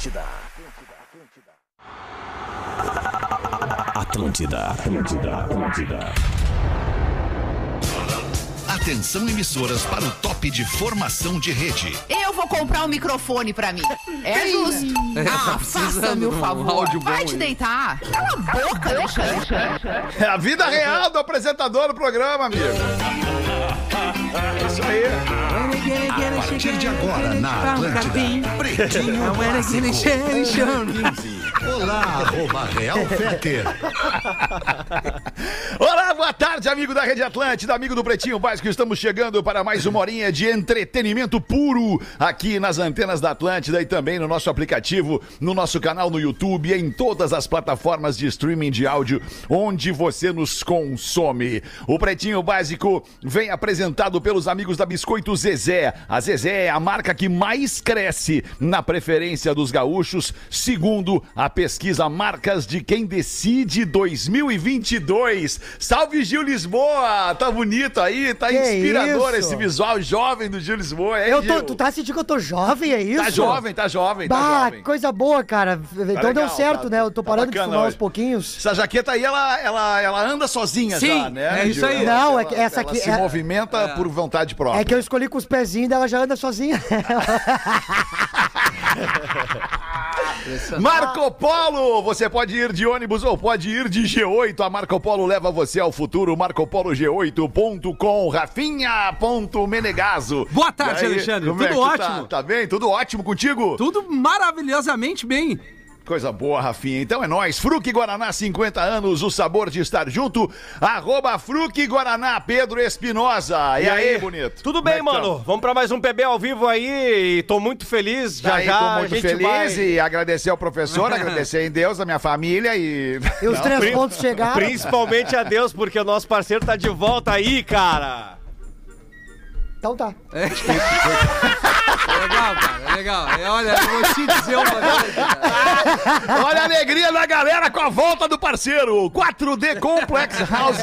Atlântida. Atlântida, Atlântida, Atlântida. Atenção emissoras para o top de formação de rede. Eu vou comprar um microfone pra mim. É justo. É, tá Ah, faça-me o um favor. bom Vai te aí. deitar. Cala a boca, deixa. É a vida real do apresentador do programa, amigo. É isso aí. A partir de agora na Atlântida, Pretinho Básico. Olá, arroba Real Feter. Olá, boa tarde, amigo da Rede Atlântida, amigo do Pretinho Básico. Estamos chegando para mais uma horinha de entretenimento puro aqui nas antenas da Atlântida e também no nosso aplicativo, no nosso canal no YouTube, em todas as plataformas de streaming de áudio onde você nos consome. O Pretinho Básico vem apresentado pelos amigos da Biscoito Zezé. A Zezé é a marca que mais cresce na preferência dos gaúchos, segundo a pesquisa Marcas de Quem Decide 2022. Salve Gil Lisboa! Tá bonito aí, tá Que inspirador isso? esse visual jovem do Gil Lisboa, hein, Eu tô, Gil? tu tá sentindo que eu tô jovem, é isso? Tá jovem, tá jovem, tá Bah, jovem. coisa boa, cara. então legal, deu certo, tá- né? Eu tô tá parando de fumar hoje. aos pouquinhos. Essa jaqueta aí, ela, ela, ela anda sozinha Sim, já, né? é isso Gil? aí. Ela- Não, é ela- que essa ela aqui se é- movimenta por vontade própria. É que eu escolhi com os pezinhos dela já anda sozinha. Marco Polo, você pode ir de ônibus ou pode ir de G8. A Marco Polo leva você ao futuro. MarcoPoloG8.com, Rafinha.menegaso. Boa tarde, aí, Alexandre. é Tudo tu ótimo. Tá, tá bem? Tudo ótimo contigo? Tudo maravilhosamente bem. Coisa boa, Rafinha. Então é nóis. Fruque Guaraná, 50 anos, o sabor de estar junto. Arroba Fruque Guaraná, Pedro Espinosa. E, aí, bonito? Tudo bem, é que mano? Vamos pra mais um PB ao vivo aí e tô muito feliz. Já Aí, já tô a muito gente feliz vai... e agradecer ao professor, agradecer em Deus, a minha família e... E os três pri- pontos chegaram. Principalmente a Deus, porque o nosso parceiro tá de volta aí, cara. Então tá. É legal, cara. Legal. É, olha, eu vou te dizer uma coisa. Olha a alegria da galera com a volta do parceiro. 4D Complex House.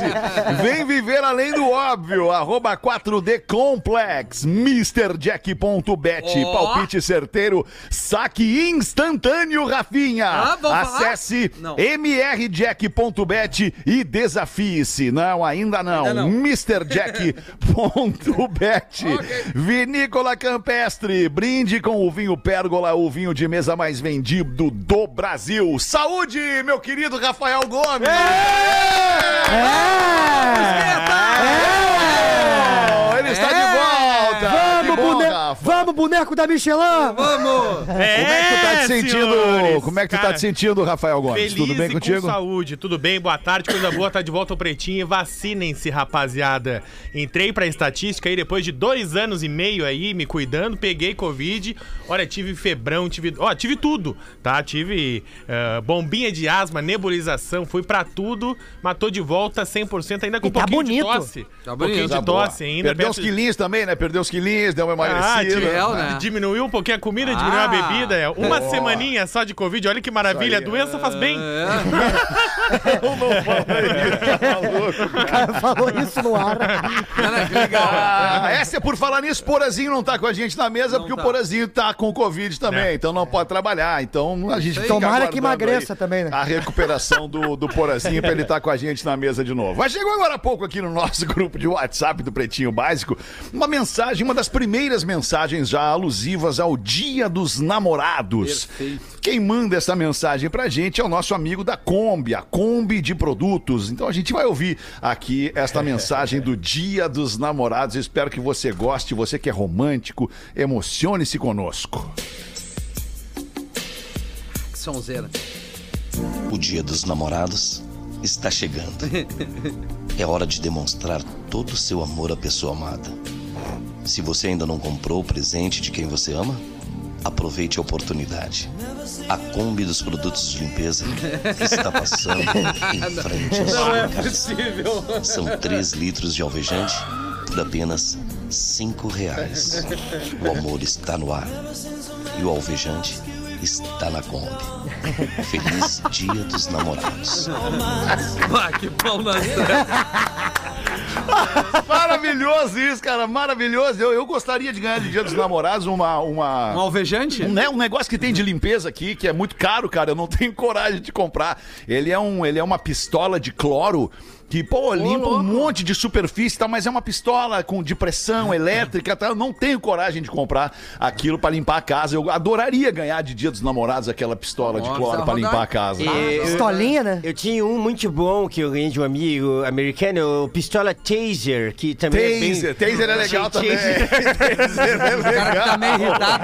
Vem viver além do óbvio. Arroba 4D Complex. MrJack.bet. Ó. Palpite certeiro. Saque instantâneo, Rafinha. Ah? Acesse mrjack.bet e desafie-se. Não, ainda não. Ainda não. MrJack.bet. Vinícola Campestre. Brinde com o vinho Pérgola, o vinho de mesa mais vendido do Brasil. Saúde, meu querido Rafael Gomes. É! Ele está de volta. Vamos, boneco da Michelin! Vamos! Como é que tu tá te sentindo? senhores. Como é que tu tá te sentindo, Rafael Gomes? Feliz Tudo bem e contigo? com saúde, tudo bem? Boa tarde, coisa boa, tá de volta ao Pretinho. Vacinem-se, rapaziada. Entrei pra estatística aí depois de dois anos e meio aí me cuidando, peguei Covid. Olha, tive febrão, tive. Ó, tive tudo, tá? Tive eh, bombinha de asma, nebulização, fui pra tudo, mas tô de volta 100%, ainda com E um tá pouquinho bonito. de tosse. Tá um pouquinho bonito. de tosse ainda. Perdeu perto de- quilinhos também, né? Perdeu uns quilinhos, deu uma Ah, emagrecida. tive- Né? Diminuiu um pouquinho a comida, diminuiu a Ah. bebida. é. Uma Boa. semaninha só de Covid, olha que maravilha. A doença faz bem. É. O cara falou isso no ar. Cara, que legal. Ah, essa é por falar nisso, Porazinho não tá com a gente na mesa, Não porque tá. o Porazinho tá com Covid também, É. então não pode trabalhar. Então a gente fica Tomara que aguardando emagreça aí também, né? A recuperação do, do Porazinho pra ele estar com a gente na mesa de novo. Mas chegou agora há pouco aqui no nosso grupo de WhatsApp do Pretinho Básico uma mensagem, uma das primeiras mensagens já alusivas ao Dia dos Namorados. Perfeito. Quem manda essa mensagem pra gente é o nosso amigo da Kombi, a Kombi de produtos. Então a gente vai ouvir aqui esta mensagem do Dia dos Namorados. Espero que você goste, você que é romântico, emocione-se conosco. Que sonzeira. O Dia dos Namorados está chegando. É hora de demonstrar todo o seu amor à pessoa amada. Se você ainda não comprou o presente de quem você ama, aproveite a oportunidade. A Kombi dos produtos de limpeza está passando em frente à sua casa. Possível. São 3 litros de alvejante por apenas 5 reais. O amor está no ar e o alvejante está na Kombi. Feliz Dia dos Namorados. Ah, que pau na Maravilhoso isso, cara, maravilhoso. Eu, eu gostaria de ganhar de Dia dos Namorados uma... uma... Um alvejante? Um, né, um negócio que tem de limpeza aqui, que é muito caro, cara. Eu não tenho coragem de comprar. Ele é, um, ele é uma pistola de cloro que, pô, limpa um monte de superfície, tá? Mas é uma pistola com de pressão elétrica, tá? Eu não tenho coragem de comprar aquilo pra limpar a casa. Eu adoraria ganhar de Dia dos Namorados aquela pistola de Nossa, cloro pra rodar. limpar a casa. E- Pistolinha, né? Eu tinha um muito bom que eu ganhei de um amigo americano, o pistola Taser, que também é bem... Taser, taser é legal também. Taser é O cara legal. tá meio irritado.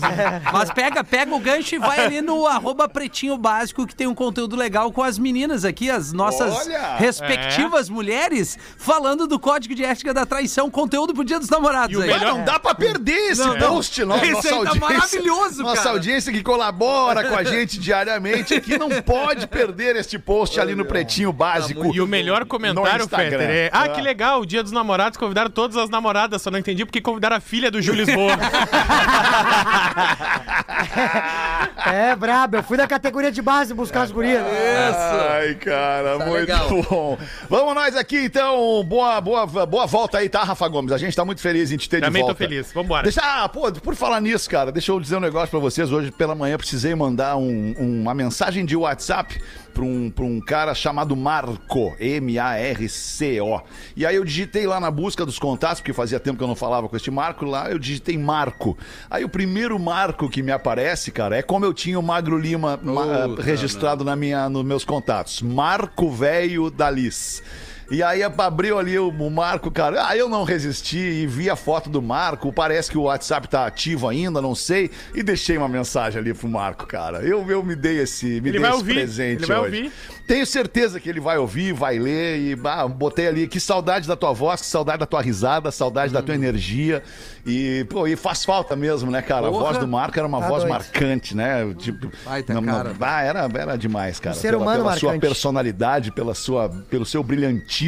né? Mas pega, pega o gancho e vai ali no arroba pretinho básico que tem um conteúdo legal com as meninas aqui, as nossas Olha! respectivas mulheres, falando do código de ética da traição, conteúdo pro dia dos namorados E aí. melhor- Não dá pra perder esse Não, não. post, no- Esse nossa aí tá audiência. maravilhoso, Nossa cara. audiência que colabora com a gente diariamente aqui não pode perder este post ali no Pretinho Básico. E o melhor no comentário, Instagram. Fetter, é... Ah, que legal, o dia dos namorados convidaram todas as namoradas, só não entendi porque convidaram a filha do Júlio Lisboa. É, brabo. Eu fui na categoria de base buscar as gurias. Ai, cara, Tá muito legal. bom. Vamos nós aqui, então. Boa, boa, boa volta aí, tá, Rafa Gomes? A gente tá muito feliz em te ter Também de tô volta. feliz, vambora. Deixa, ah, pô, por falar nisso, cara, deixa eu dizer um negócio pra vocês. Hoje pela manhã precisei mandar um- um- uma mensagem de WhatsApp pra um, pra um cara chamado Marco, M-A-R-C-O. E aí eu digitei lá na busca dos contatos, porque fazia tempo que eu não falava com este Marco lá, eu digitei Marco. Aí o primeiro Marco que me aparece, cara, é como eu tinha o Magro Lima ma- Puta, registrado na minha, nos meus contatos. Marco Velho da Liz. E aí abriu ali o, o Marco, cara. Ah, eu não resisti e vi a foto do Marco. Parece que o WhatsApp tá ativo ainda, não sei. E deixei uma mensagem ali pro Marco, cara. Eu, eu me dei esse, me Ele dei vai esse ouvir, presente ele vai hoje. ouvir. Tenho certeza que ele vai ouvir, vai ler e bah, botei ali. Que saudade da tua voz, que saudade da tua risada, saudade da tua energia. E, pô, e faz falta mesmo, né, cara? A Porra. voz do Marco era uma Tá voz doido. marcante, né? Tipo, Baita não- não- cara. ah, era, era demais, cara. Um ser pela, humano pela sua personalidade, pela sua, pelo seu brilhantismo,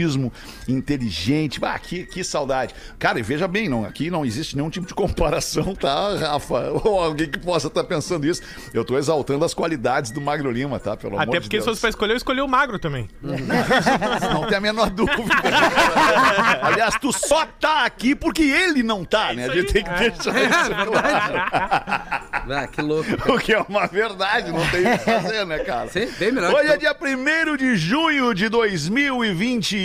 inteligente. Ah, que, que saudade. Cara, e veja bem, não, aqui não existe nenhum tipo de comparação, tá, Rafa? Ou alguém que possa estar pensando isso. Eu tô exaltando as qualidades do Magro Lima, tá? Pelo amor Até de porque se Deus. fosse pra escolher, eu escolhi o magro também. Não tem a menor dúvida. Aliás, tu só tá aqui porque ele não tá, né? A gente tem que deixar É isso claro. Ah, que louco. cara. O que é uma verdade, não tem o que fazer, né, cara? Sim, bem melhor Hoje é dia 1 de junho de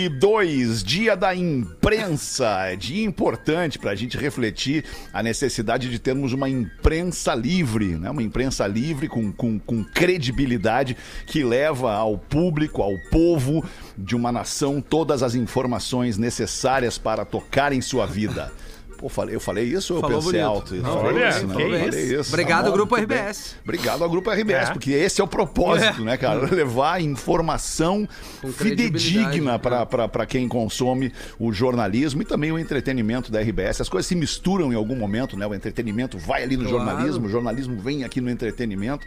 2022, dia da imprensa. É dia importante para a gente refletir a necessidade de termos uma imprensa livre, né? Uma imprensa livre com, com, com credibilidade que leva ao público, ao povo de uma nação todas as informações necessárias para tocar em sua vida. Pô, falei, eu falei isso ou eu Falou pensei bonito. alto? Eu Não, falei olha, isso, né? Eu isso. falei isso. Obrigado, Tá bom, Grupo muito bem. RBS. Obrigado ao Grupo RBS, É. porque esse é o propósito, né, cara? Levar informação Com fidedigna para quem consome o jornalismo e também o entretenimento da RBS. As coisas se misturam em algum momento, né? O entretenimento vai ali no Claro. jornalismo, o jornalismo vem aqui no entretenimento.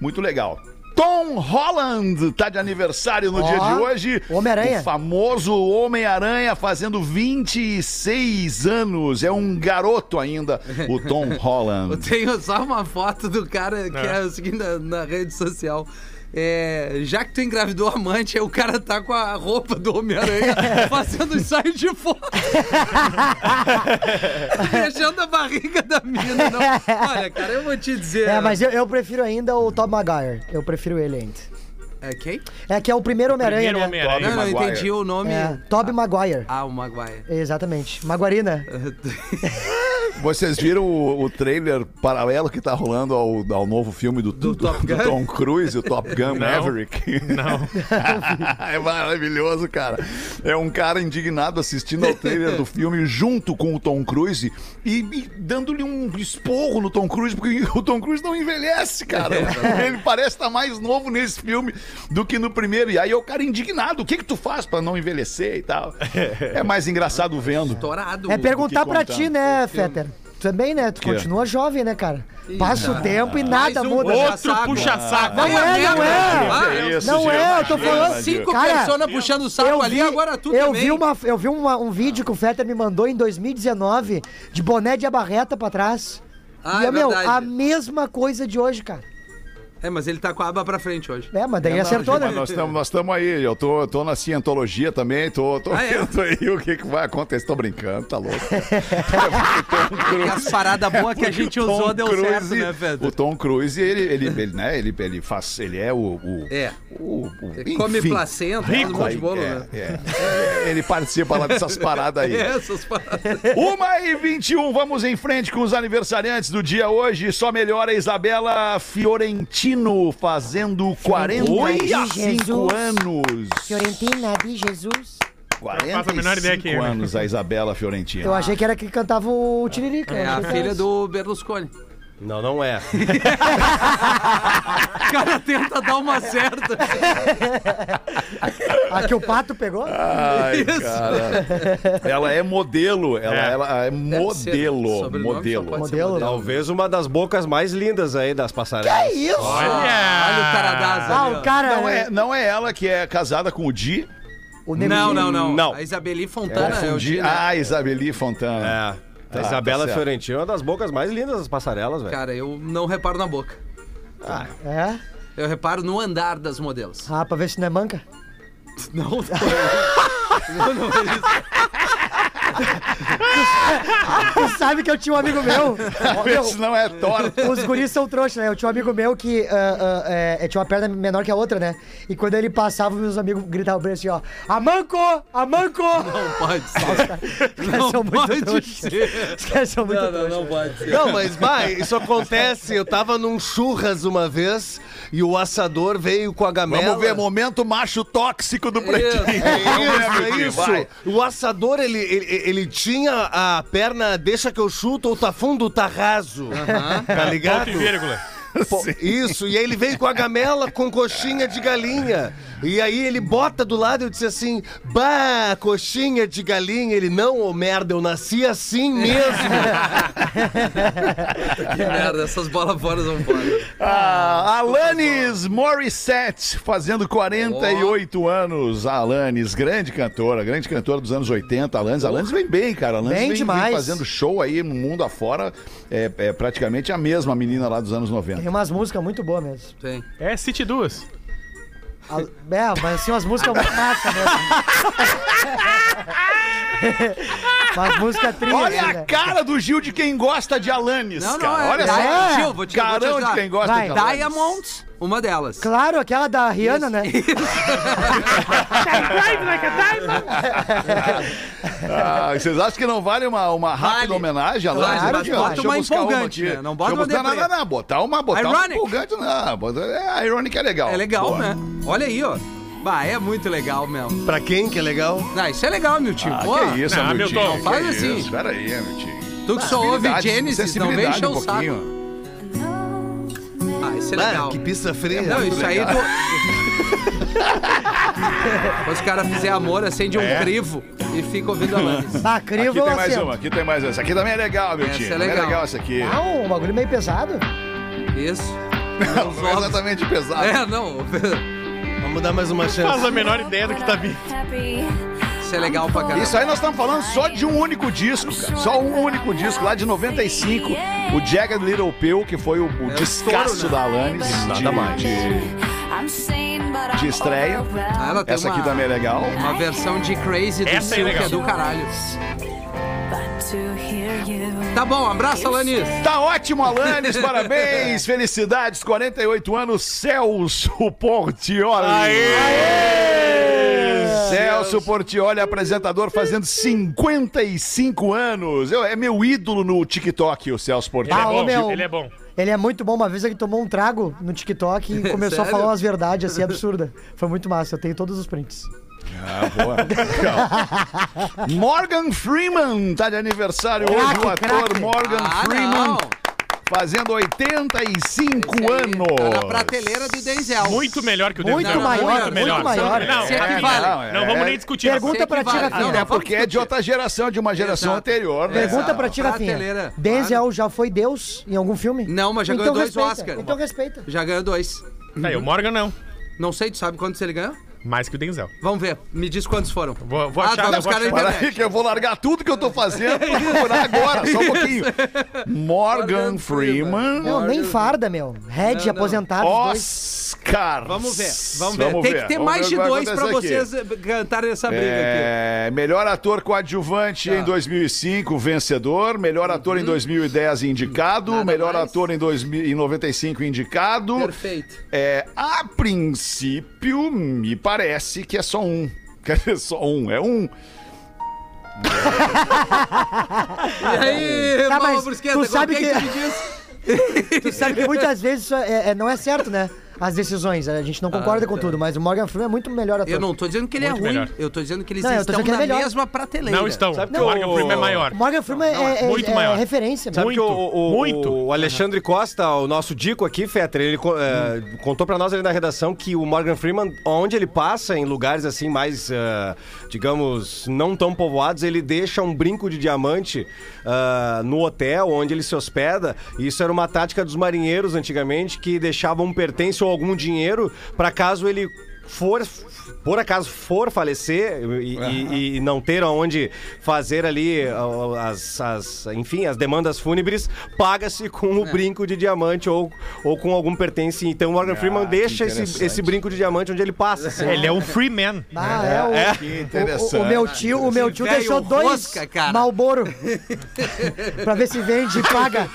Muito legal. Tom Holland tá de aniversário no Ó, dia de hoje. Homem-Aranha. O famoso Homem-Aranha fazendo 26 anos. É um garoto ainda, o Tom Eu Holland. tenho só uma foto do cara que é, o seguinte na, na rede social. É, já que tu engravidou a amante, aí o cara tá com a roupa do Homem-Aranha fazendo ensaio de foto. Beijando a barriga da mina. Não. Olha, cara, eu vou te dizer. É, mas eu, eu prefiro ainda o Tom Maguire. Eu prefiro ele ainda. É quem? É que é o primeiro Homem-Aranha, Primeiro né? Homem-Aranha. Não, não entendi o nome. É, Tobey Maguire. Ah, o Maguire. Exatamente. Maguarina. Vocês viram o, o trailer paralelo que tá rolando ao, ao novo filme do, do, Top do Gun? Tom Cruise, o Top Gun Maverick? Não. é maravilhoso, cara. É um cara indignado assistindo ao trailer do filme junto com o Tom Cruise e, e dando-lhe um esporro no Tom Cruise, porque o Tom Cruise não envelhece, cara. Ele parece estar mais novo nesse filme do que no primeiro. E aí é o cara indignado. O que que tu faz pra não envelhecer e tal? É mais engraçado vendo. Estourado. É perguntar contar. ti, né, Fetter? Também, né? Tu Que? continua jovem, né, cara? Passa o tempo e nada um muda. puxa- Outro saco. puxa-saco. Não é, não é. Ah, Que isso, Não é, eu tô Gil, falando Gil. Cinco Cara, pessoas puxando o saco ali, agora tu eu também. vi, uma, eu vi uma- um vídeo que o Fetter me mandou em 2019 de boné de abarreta pra trás. Ah, e, é meu, verdade. a mesma coisa de hoje, cara. É, mas ele tá com a aba pra frente hoje. É, mas daí acertou, né? Mas nós estamos nós estamos aí, eu tô, tô na cientologia também, tô, tô Ah, é? vendo aí o que, que vai acontecer. Tô brincando, tá louco. Porque as paradas boas que a gente O Tom usou deu certo, Cruise- né, Pedro? O Tom Cruise, ele, ele, ele, né, ele, ele faz, ele é o... o É. o, o Ele come enfim. placenta, faz um monte de bolo, é, né? é. É, Ele participa lá dessas paradas aí. Essas paradas. Uma e 21, vamos em frente com os aniversariantes do dia hoje. Só melhora Isabela Fiorentino, fazendo 45 Jesus. anos. Fiorentina de Jesus. Não faço a menor ideia quem é, 45 né? anos a Isabela Fiorentino. Eu achei que era que cantava o Tiririca. É a que filha do Berlusconi. Não, não é. O cara tenta dar uma certa. A que o pato pegou? Ai, cara. Ela é modelo, ela É. é, ela é modelo, modelo. Modelo, Talvez uma das bocas mais lindas aí das passarelas. É isso! Olha! Olha o Taradaz Ah, ali, o cara. Não é, não é ela que é casada com o Di? O Não, não, não, Não. A Isabeli Fontana é o Confundi. Di, né? Ah, Isabeli Fontana. É. Tá, a Isabela tá. Fiorentino é uma das bocas mais lindas das passarelas, velho. Cara, eu não reparo na boca. É? Eu reparo no andar das modelos. Ah, pra ver se não é manca. Não, não, não é isso. Tu sabe que eu tinha um amigo meu. Esse não é torta. Os guris são trouxas, né? Eu tinha um amigo meu que ah, ah, é, tinha uma perna menor que a outra, né? E quando ele passava, meus amigos gritavam pra ele assim, ó. Amanco! Amanco! Não pode ser. Não muito pode trouxas. ser. Os caras são muito Não, não, trouxas. não pode ser. Não, mas vai, isso acontece. Eu tava num churras uma vez e o assador veio com a gamela. Vamos ver, momento macho tóxico do pretinho. É isso, é isso. O assador, ele, ele, ele tinha a perna, deixa que eu chuto, ou tá fundo ou tá raso. Tá ligado? Ponto e vírgula. Pô, Isso, e aí ele veio com a gamela com coxinha de galinha. E aí ele bota do lado e eu disse assim: Bah, coxinha de galinha. Ele, não, ô merda, eu nasci assim mesmo. Que merda, essas bolas fora são fora. Ah, Alanis Morissette, fazendo 48 anos. A Alanis, grande cantora, grande cantora dos anos 80. Alanis, Alanis vem bem, cara. Alanis Bem vem, vem demais. fazendo show aí no mundo afora. É, é praticamente a mesma menina lá dos anos 90. Tem umas músicas muito boas mesmo. Tem. É City Duas. A- É, mas assim, umas músicas muito massa mesmo. umas músicas trilhas. Olha a né? cara do Gil de quem gosta de Alanis, Não, não, cara. é. Olha é, só. Gil, vou te, vou te Carão de ajudar. quem gosta Vai. de Alanis. Diamonds, uma delas. Claro, aquela da Rihanna, né? Ah, vocês acham que não vale uma, uma rápida Vale. homenagem a Vale, mas bota deixa eu uma buscar empolgante, aqui. né? Não bota Deixa eu uma botar- deprê. Não, não, não, botar uma, botar uma Ironic. empolgante, não. bota- É, a Ironic é legal. É legal, Boa. né? Olha aí, ó. Bah, é muito legal mesmo. pra quem que é legal? Ah, isso é legal, meu tio. Ah, Pô, que isso, Não, meu Milton, tio. não que faz assim. Isso, pera aí, meu tio. Tu que só ouve Genesis, não vem encher um o saco. Ah, isso é Ah, legal. que pista fria. Não, isso aí. legal. Tu... Depois o cara fizer amor, acende um É? crivo e fica ouvindo a Alanis. Ah, Aqui crivo tem eu mais uma, aqui tem mais uma. Essa aqui também é legal, meu Essa tio. é Também legal. é legal essa aqui. Ah, um bagulho meio pesado. Isso. Não é exatamente pesado. É, não. Vamos dar mais uma Faz chance. a menor ideia do que tá vindo. Isso é legal pra caramba. Isso aí nós estamos falando só de um único disco, cara. Só um único disco, lá de 95. O Jagged Little Pill, que foi o, o É descasso né? da Alanis. Nada mais. De, de estreia. Ah, ela tem Essa aqui uma- também é legal. Uma versão de Crazy do Essa é Silk legal. é do caralho. Tá bom, abraço, Alanis. Tá ótimo, Alanis, parabéns, felicidades, 48 anos, Celso Portioli. Celso Portioli, apresentador, fazendo 55 anos. Eu, é meu ídolo no TikTok, o Celso Ele Portioli. é Ah, bom, meu. ele é bom. Ele é muito bom. Uma vez ele tomou um trago no TikTok e começou a falar umas verdades assim absurdas. Foi muito massa. Eu tenho todos os prints. Ah, boa. Morgan Freeman tá de aniversário hoje, Craque, o ator craque. Morgan Ah, Freeman, não. Fazendo 85 Esse aí anos. Tá na prateleira do Denzel. Muito melhor que o Muito Denzel. maior, muito muito melhor. maior. Não, Se é, equivale. não, é. não vamos nem discutir. Pergunta pra ti. Rafinha. Não, não, É porque é de outra geração, de uma geração Exato. anterior, né? Pergunta pra ti, Rafinha. Denzel já foi Deus em algum filme? Não, mas já Então ganhou dois respeita, Oscar. Então respeita. Já ganhou dois. Aí, o Morgan não. Não sei, tu sabe quantos ele ganhou? Mais que o Denzel. Vamos ver. Me diz quantos foram. Vou, vou Ah, achar, tá, vou os caras achar. Para aí que eu vou largar tudo que eu tô fazendo pra procurar agora, só um pouquinho. Morgan Freeman. Não, nem farda, meu. Red, Não, aposentado, os dois. Oscar. Vamos ver, vamos ver. Tem que ter Vamos mais ver de dois pra aqui. vocês eh, cantarem essa briga aqui. É, melhor ator coadjuvante Tá. em 2005, vencedor. Melhor ator em 2010, indicado. Nada melhor mais. ator em, 2000, em 95, indicado. Perfeito. É, a princípio, me parece que é só um. Quer dizer, só um. É um. E aí, Tá, mas Brusqueta, tu sabe que- me diz? Tu sabe que muitas vezes isso é- é- não é certo, né? As decisões. A gente não concorda com tudo, mas o Morgan Freeman é muito melhor ator. Eu não tô dizendo que ele Muito é ruim, melhor. eu tô dizendo que eles Não, eu tô estão dizendo que ele na é melhor. mesma prateleira. Não estão. Sabe o que Morgan o- Freeman é maior. O Morgan Freeman é, é- muito é maior. referência. Sabe Muito, que o, o- muito. o Alexandre Costa, o nosso Dico aqui, Fetter, ele co- é, contou pra nós ali na redação que o Morgan Freeman, onde ele passa, em lugares assim mais, é, digamos, não tão povoados, ele deixa um brinco de diamante é, no hotel onde ele se hospeda. E Isso era uma tática dos marinheiros antigamente, que deixavam um pertence ou algum dinheiro pra caso ele for por acaso for falecer e, e- e não ter aonde fazer ali as, as- enfim as demandas fúnebres paga-se com É. o brinco de diamante ou, ou com algum pertence então o Morgan Freeman Ah, que deixa esse, esse brinco de diamante onde ele passa assim. Ele é um free man. Ah, é, o, Que o- interessante. o, o meu tio, o meu tio Velho deixou dois rosca, cara. Malboro pra ver se vende e paga.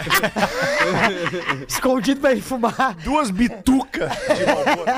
Escondido pra ele fumar. Duas bitucas de Marlboro.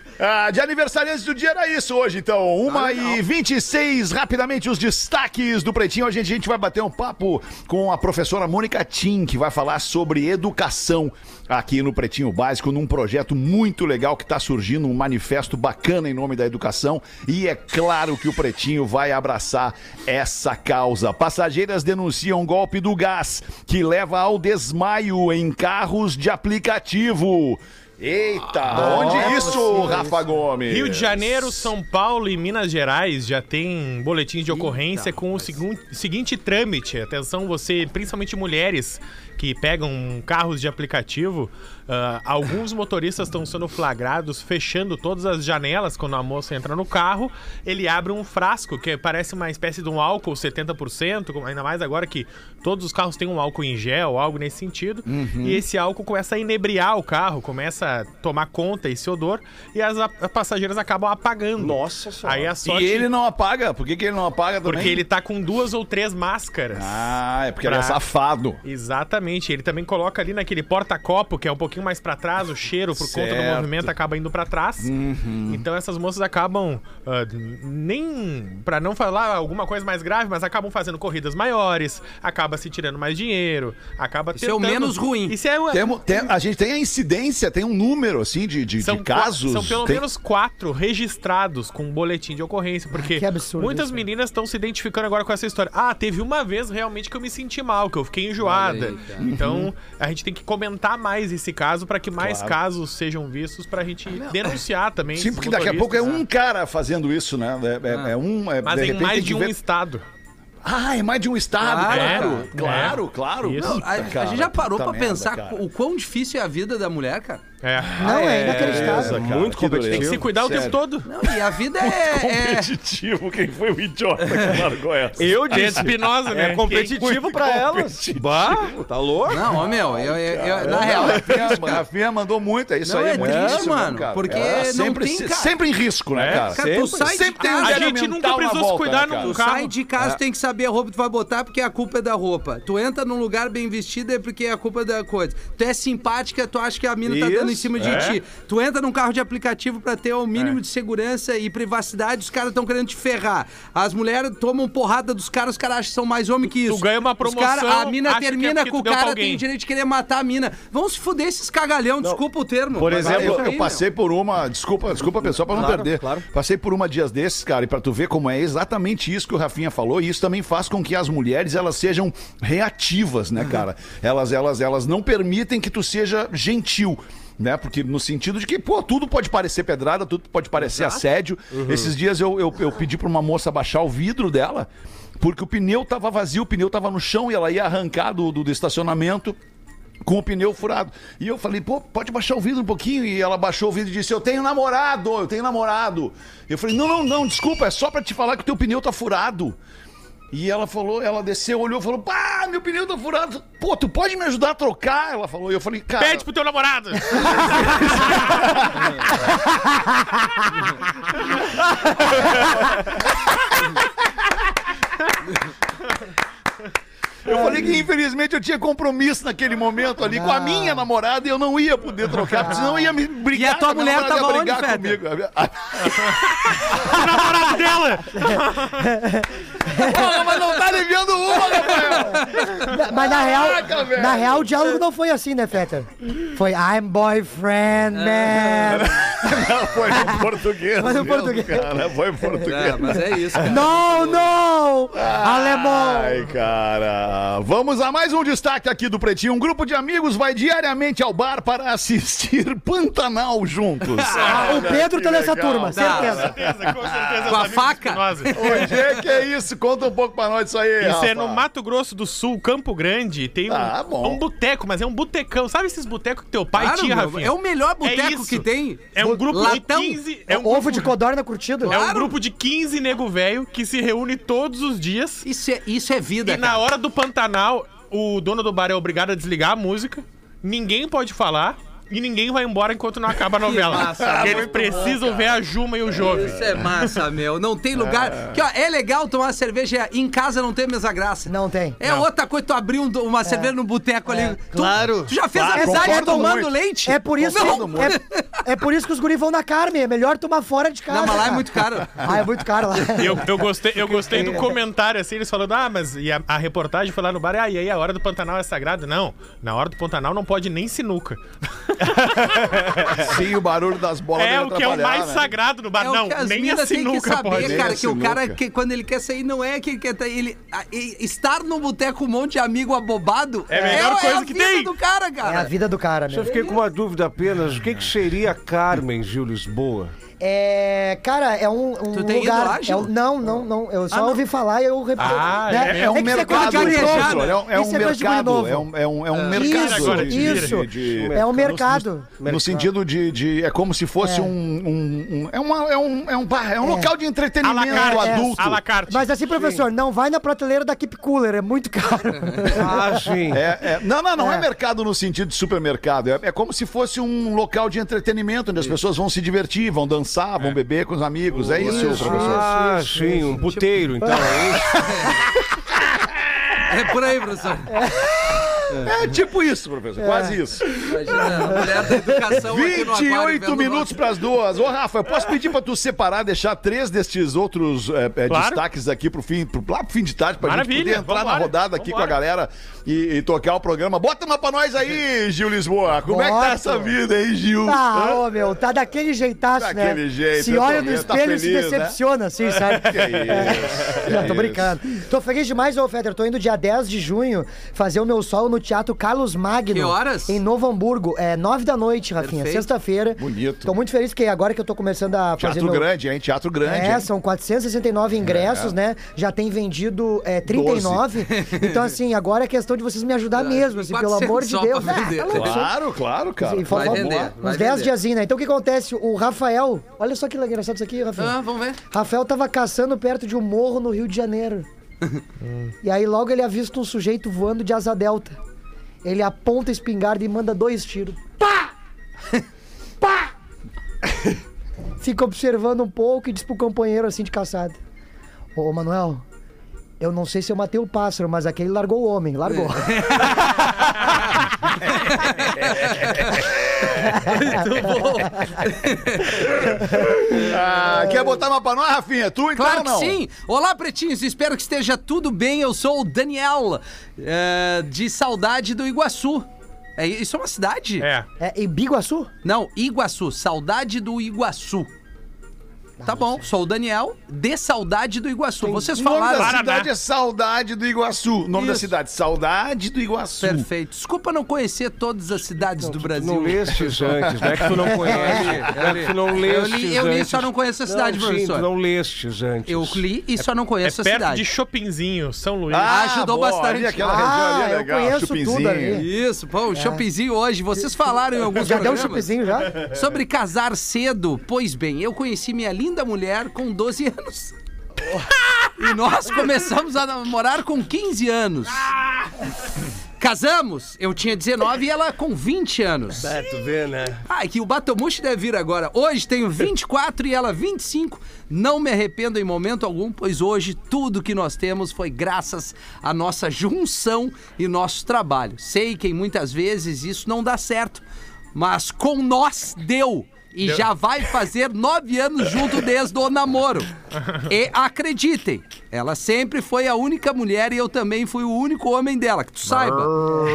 Ah, de aniversariantes do dia era isso hoje, então. Uma e 26, rapidamente os destaques do Pretinho. Hoje a gente vai bater um papo com a professora Mônica Tim, que vai falar sobre educação aqui no Pretinho Básico, num projeto muito legal que está surgindo, um manifesto bacana em nome da educação. E é claro que o Pretinho vai abraçar essa causa. Passageiras denunciam golpe do gás, que leva ao desmaio em carros de aplicativo. Eita, onde isso, Rafa Gomes? Rio de Janeiro, São Paulo e Minas Gerais já tem boletins de ocorrência com o segun- seguinte trâmite. Atenção, você, principalmente mulheres que pegam carros de aplicativo, ah, alguns motoristas estão sendo flagrados fechando todas as janelas quando a moça entra no carro. Ele abre um frasco que parece uma espécie de um álcool 70%, como- ainda mais agora que todos os carros têm um álcool em gel, algo nesse sentido. E esse álcool começa a inebriar o carro, começa a tomar conta esse odor e as, passageiras acabam apagando. Nossa senhora. Aí a E sorte ele não apaga? Por que, que ele não apaga também? porque ele tá com duas ou três máscaras. Ah, é porque ele é Pra- safado. Exatamente. Ele também coloca ali naquele porta-copo, que é um pouquinho mais pra trás, o cheiro, por conta do Certo. movimento, acaba indo pra trás. Então essas moças acabam, ah, nem pra não falar alguma coisa mais grave, mas acabam fazendo corridas maiores, acaba se tirando mais dinheiro, acaba Isso é o tentando- menos ruim. Isso é o- Temo- tem- a gente tem a incidência, tem um número, assim, de, de, são de casos. São pelo tem- menos quatro registrados com um boletim de ocorrência, porque que absurdo muitas isso. meninas estão se identificando agora com essa história. Ah, teve uma vez realmente que eu me senti mal, que eu fiquei enjoada. Aí, então, a gente tem que comentar mais esse caso para que mais Claro. casos sejam vistos pra gente denunciar também. Sim, porque daqui a pouco é um cara fazendo isso, né? É, é- é um. é- Mas de em mais de um ver- estado. Ah, é mais de um estado, Claro, claro. cara. Claro, É. claro. Isso. Puta, A, a cara, gente já parou merda, pensar cara. o quão difícil é a vida da mulher, cara. É. Não, é Beleza, inacreditável. cara, Muito dureza. Tem que se cuidar o Sério. tempo todo. Não, e a vida é. é- Competitivo, quem foi o idiota que largou essa? eu disse Espinosa, né? é competitivo pra elas bah tá louco Não, ó, meu, eu, eu- eu- na real, é Rafinha, cara. Rafinha mandou muito, é isso Não, aí. é muito triste, mano, cara. porque É, não sempre, tem se- sempre em risco, né, É, cara? Cara, tu sai de sempre tem um casa. A gente nunca precisou se cuidar né, cara? num Tu carro. sai de casa, tem que saber a roupa que tu vai botar, porque a culpa é da roupa. Tu entra num lugar bem vestido, é porque a culpa é da coisa. Tu é simpática, tu acha que a mina tá dando em cima de é. ti. Tu entra num carro de aplicativo pra ter o mínimo de segurança e privacidade, os caras estão querendo te ferrar. As mulheres tomam porrada dos caras, os caras acham que são mais homem que isso. Tu ganha uma Os promoção, cara- a mina é termina porque com o cara, tem direito de querer matar a mina. Vão se fuder esses cagalhão, desculpa o termo. Por exemplo, é eu, eu passei por uma. Desculpa, desculpa, pessoal, pra não Claro, perder. claro. Passei por uma dias desses, cara, e pra tu ver como é exatamente isso que o Rafinha falou, e isso também faz com que as mulheres elas sejam reativas, né, cara? Elas, elas, elas não permitem que tu seja gentil. Né? Porque no sentido de que, pô, tudo pode parecer pedrada, tudo pode parecer assédio. Esses dias eu, eu, eu pedi pra uma moça baixar o vidro dela, porque o pneu tava vazio, o pneu tava no chão e ela ia arrancar do, do, do estacionamento. com o pneu furado. E eu falei, pô, pode baixar o vidro um pouquinho? E ela baixou o vidro e disse, eu tenho namorado, eu tenho namorado. Eu falei, não, não, não, desculpa, é só pra te falar que o teu pneu tá furado. E ela falou, ela desceu, olhou e falou, pá, meu pneu tá furado. Pô, tu pode me ajudar a trocar? Ela falou, e eu falei, cara... Pede pro teu namorado. Eu falei que infelizmente eu tinha compromisso naquele momento ali com a minha namorada e eu não ia poder trocar, porque senão ia me brigar. E a tua mulher namorada tava ia onde, brigar Feta? comigo. o namorado dela. Porra, mas não tá aliviando uma, Rafael! Mas na real, Caraca, na real, o diálogo não foi assim, né, Fetter? Foi I'm boyfriend, man. Não, foi no português. Foi mesmo, português. Cara, foi no português. É, mas é isso. cara. No, no! Alemão! Ai, cara. Vamos a mais um destaque aqui do Pretinho. Um grupo de amigos vai diariamente ao bar para assistir Pantanal juntos. Ah, o Pedro tá nessa legal. turma, certeza. certeza, com certeza. Com a faca? Onde é que é isso? Conta um pouco pra nós isso aí, Isso é no Mato Grosso do Sul, Campo Grande. Tem um, Ah, bom. um boteco, mas é um botecão. Sabe esses botecos que teu pai Claro, tinha, Rafinha? é o melhor boteco isso. que tem. É um grupo Latão. de 15... É um Ovo grupo, de codorna curtido. é um Claro. grupo de 15 nego velho que se reúne todos os dias. Isso é, isso é vida, E na cara. hora do Pantanal, o dono do bar é obrigado a desligar a música. Ninguém pode falar. E ninguém vai embora enquanto não acaba a novela. massa, Porque eles precisam ver a Juma e o Jove. Isso é massa, meu. Não tem lugar. Que, ó, é legal tomar cerveja em casa, não tem a mesma graça. Não tem. É outra coisa tu abrir um- uma cerveja no boteco ali. Tu- Claro. Tu já fez Claro, amizade tomando muito. leite? É por isso, Não. que, é, é por isso que os guris vão na Carmen. É melhor tomar fora de casa. Não, mas lá é muito caro. Ah, é muito caro lá. Eu, eu gostei, eu gostei do comentário, assim, eles falando, ah, mas e a, a reportagem foi lá no bar, ah, e aí a hora do Pantanal é sagrado? Não, na hora do Pantanal não pode nem sinuca. Sim, o barulho das bolas É o que é o mais né? sagrado no bar. É o não, que as nem a que sinuca saber, pode. Cara, que o cara, que, quando ele quer sair, não é que ele quer... Ele, a- e- estar no boteco com um monte de amigo abobado É a melhor é, coisa a que vida tem. do cara, É a cara. vida do cara, Só meu. fiquei com uma dúvida apenas. O que, que seria Carmen, Gil Lisboa? É, cara, é um, um Tu tem ido lugar. lá, é Gil? um- não, não, não. Eu só Ah, não. ouvi falar e eu repito. Ah, né? é- É um que isso mercado. É um, é um Isso de guri mercado. É um, é um, é um Isso, mercado. agora, de- isso. de- de- É um mercado. No sentido de, de- É como se fosse É. um, um- um- É, uma, é um, é um, bar, é um É. local de A la entretenimento carte. adulto. A la carte. Mas assim, professor, não vai na prateleira da Keep Cooler, é muito caro. Ah, sim. É, é- não, não, não é. É. mercado no sentido de supermercado. É, é como se fosse um local de entretenimento, onde as pessoas vão se divertir, vão dançar, vão beber com os amigos. É isso, professor. Ah, sim, um puteiro, então. é isso? É por aí, professor. É tipo isso, professor. Quase isso. Imagina a mulher da educação aqui no aquário 28 vendo minutos para as duas. Ô, Rafa, eu posso pedir para tu separar, deixar três destes outros é, é, Claro. destaques aqui pro fim, pro, lá pro fim de tarde, pra gente Maravilha, poder entrar na vambora, rodada aqui vambora. com a galera e, e tocar o programa. Bota uma pra nós aí, Gil Lisboa. Como é que tá essa vida, hein, Gil? Ah, ô meu, tá daquele jeitaço, né? Daquele jeito, Se tô olha no vendo, tá espelho e se feliz, né? decepciona, assim, sabe? Que isso, Não, que tô isso. brincando. Tô feliz demais, ô Feder. Tô indo dia 10 de junho fazer o meu solo no Teatro Carlos Magno. Que horas? Em Novo Hamburgo. É 9 da noite, Rafinha. Sexta-feira. Bonito. Tô muito feliz porque agora que eu tô começando a fazer Teatro grande, hein? Teatro grande. É, hein? são 469 ingressos, né? Já tem vendido é, 39. Então, assim, agora é questão de vocês me ajudar mesmo, assim, pelo 400 amor de Deus. vender. tá louco, aí. Claro, claro, cara. Sim, Vai render, vai uns 10 render. diazinhos, né? Então o que acontece? O Rafael, olha só que engraçado isso aqui, Rafael. Ah, vamos ver. Rafael tava caçando perto de um morro no Rio de Janeiro. e aí logo ele avista um sujeito voando de asa delta. Ele aponta a espingarda e manda dois tiros. Pá! Pá! Fica observando um pouco e diz pro companheiro assim de caçada. Ô, Manuel, eu não sei se eu matei o pássaro, mas aquele largou o homem, largou. Muito bom. Ah, quer botar uma pra nós, Rafinha? Tu então Claro que não? sim! Olá, pretinhos, espero que esteja tudo bem. Eu sou o Daniel, eh, de Saudade do Iguaçu. É, isso é uma cidade? É. É, e Biguaçu? Não, Iguaçu, Saudade do Iguaçu. Tá bom, sou o Daniel, de Saudade do Iguaçu. Vocês O nome falaram. da cidade é Saudade do Iguaçu. O nome da Isso. cidade, Saudade do Iguaçu. Perfeito. Desculpa não conhecer todas as cidades do Tu Brasil. não lestes antes, não é que tu não conhece. Não é que tu não Eu lestes li, eu li só não conheço a cidade, não, sim, professor. tu não lestes antes. Eu li e só não É conheço a perto cidade. de Chopinzinho, São Luís. Ah, ajudou boa, bastante. Ali, aquela Ah, região ali é eu legal. conheço Chupinzinho. tudo ali. Isso, pô, o choppzinho hoje. Vocês falaram em alguns Já deu um programas chupizinho já? sobre casar cedo. Pois bem, eu conheci minha linda mulher com 12 anos. E nós começamos a namorar com 15 anos. Casamos, eu tinha 19 e ela com 20 anos. É, tu vê, né? Ah, que o Batomushi deve vir agora. Hoje tenho 24 e ela 25. Não me arrependo em momento algum, pois hoje tudo que nós temos foi graças à nossa junção e nosso trabalho. Sei que muitas vezes isso não dá certo, mas com nós deu. E já vai fazer nove anos junto desde o namoro. E acreditem, ela sempre foi a única mulher e eu também fui o único homem dela, que tu saiba.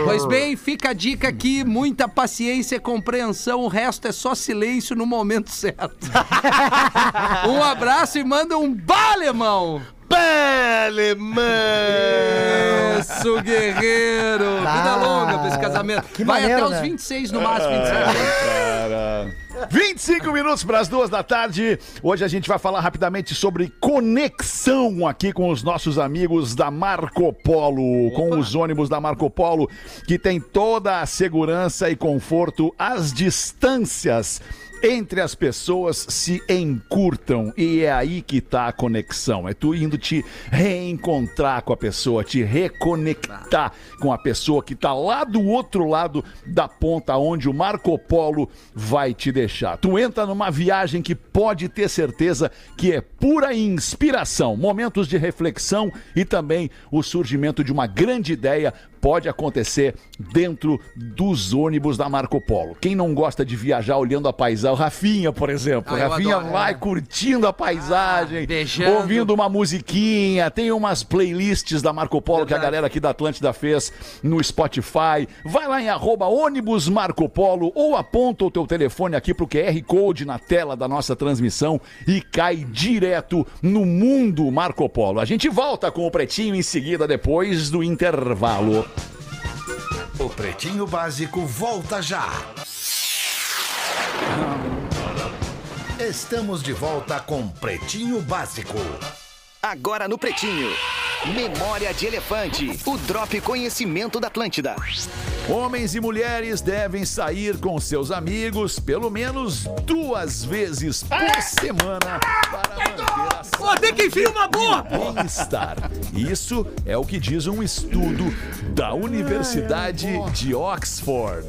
Pois bem, fica a dica aqui, muita paciência e compreensão, o resto é só silêncio no momento certo. um abraço e manda um balemão! Alemão! Isso, guerreiro! Vida Ah, longa pra esse casamento. que Vai maneiro, até os né? 26 no máximo, 27. Cara. 25 minutos para as duas da tarde. Hoje a gente vai falar rapidamente sobre conexão aqui com os nossos amigos da Marco Polo, com os ônibus da Marco Polo, que tem toda a segurança e conforto às distâncias. Entre as pessoas se encurtam e é aí que tá a conexão. É tu indo te reencontrar com a pessoa, te reconectar com a pessoa que tá lá do outro lado da ponta onde o Marco Polo vai te deixar. Tu entra numa viagem que pode ter certeza que é pura inspiração, momentos de reflexão e também o surgimento de uma grande ideia pode acontecer dentro dos ônibus da Marco Polo. Quem não gosta de viajar olhando a paisagem, o Rafinha, por exemplo. Ah, Rafinha adoro, vai é. curtindo a paisagem, beijando. ouvindo uma musiquinha, tem umas playlists da Marco Polo que a Verdade. galera aqui da Atlântida fez no Spotify. Vai lá em arroba ônibus Marco Polo ou aponta o teu telefone aqui pro QR Code na tela da nossa transmissão e cai direto no mundo Marco Polo. A gente volta com o Pretinho em seguida, depois do intervalo. O Pretinho Básico volta já. Estamos de volta com Pretinho Básico. Agora no Pretinho. Memória de Elefante. O Drop Conhecimento da Atlântida. Homens e mulheres devem sair com seus amigos pelo menos duas vezes por semana para manter a Pô, tem que enfia uma boa! bem-estar. Isso é o que diz um estudo da Universidade de Oxford.